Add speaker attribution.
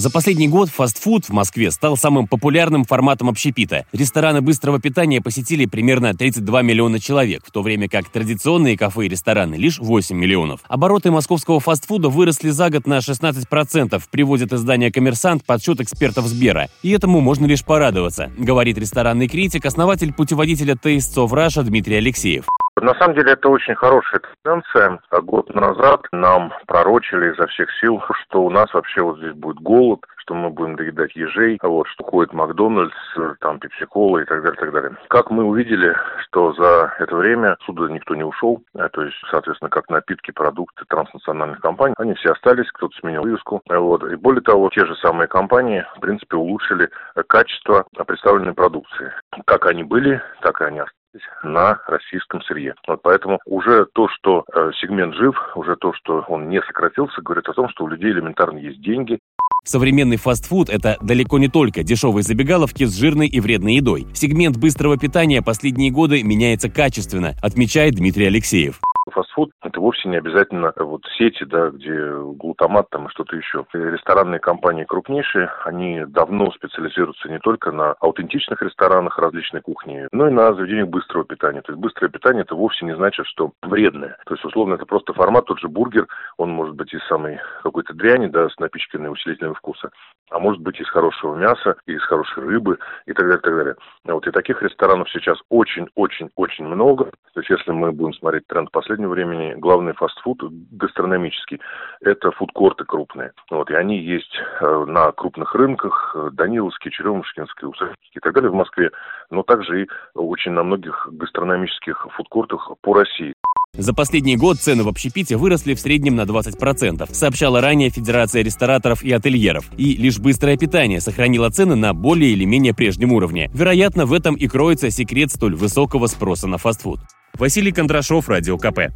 Speaker 1: За последний год фастфуд в Москве стал самым популярным форматом общепита. Рестораны быстрого питания посетили примерно 32 миллиона человек, в то время как традиционные кафе и рестораны лишь 8 миллионов. Обороты московского фастфуда выросли за год на 16%, приводит издание «Коммерсант» подсчет экспертов Сбера. И этому можно лишь порадоваться, говорит ресторанный критик, основатель путеводителя Taste of Russia Дмитрий Алексеев.
Speaker 2: На самом деле это очень хорошая тенденция. Год назад нам пророчили изо всех сил, что у нас вообще вот здесь будет голод, что мы будем доедать ежей, вот, что ходит Макдональдс, там пепси-кола и так далее, так далее. Как мы увидели, что за это время сюда никто не ушел, а, то есть, соответственно, как напитки, продукты транснациональных компаний, они все остались, кто-то сменил вывеску, вот. И более того, те же самые компании, в принципе, улучшили качество представленной продукции. Как они были, так и они остались на российском сырье. Вот поэтому уже то, что э, сегмент жив, уже то, что он не сократился, говорит о том, что у людей элементарно есть деньги.
Speaker 1: Современный фастфуд – это далеко не только дешевые забегаловки с жирной и вредной едой. Сегмент быстрого питания последние годы меняется качественно, отмечает Дмитрий Алексеев
Speaker 2: фастфуд это вовсе не обязательно вот сети, да, где глутамат там и что-то еще. Ресторанные компании крупнейшие, они давно специализируются не только на аутентичных ресторанах различной кухни, но и на заведениях быстрого питания. То есть быстрое питание это вовсе не значит, что вредное. То есть условно это просто формат, тот же бургер, он может быть из самой какой-то дряни, да, с напичканной усилителем вкуса, а может быть из хорошего мяса, из хорошей рыбы и так далее, и так далее. Вот и таких ресторанов сейчас очень-очень-очень много. То есть если мы будем смотреть тренд последнего времени, главный фастфуд гастрономический – это фудкорты крупные. Вот, и они есть э, на крупных рынках, э, Даниловский, Черемушкинский, Усачевский и так далее в Москве, но также и очень на многих гастрономических фудкортах по России.
Speaker 1: За последний год цены в общепите выросли в среднем на 20%, сообщала ранее Федерация рестораторов и ательеров. И лишь быстрое питание сохранило цены на более или менее прежнем уровне. Вероятно, в этом и кроется секрет столь высокого спроса на фастфуд. Василий Кондрашов, Радио КП.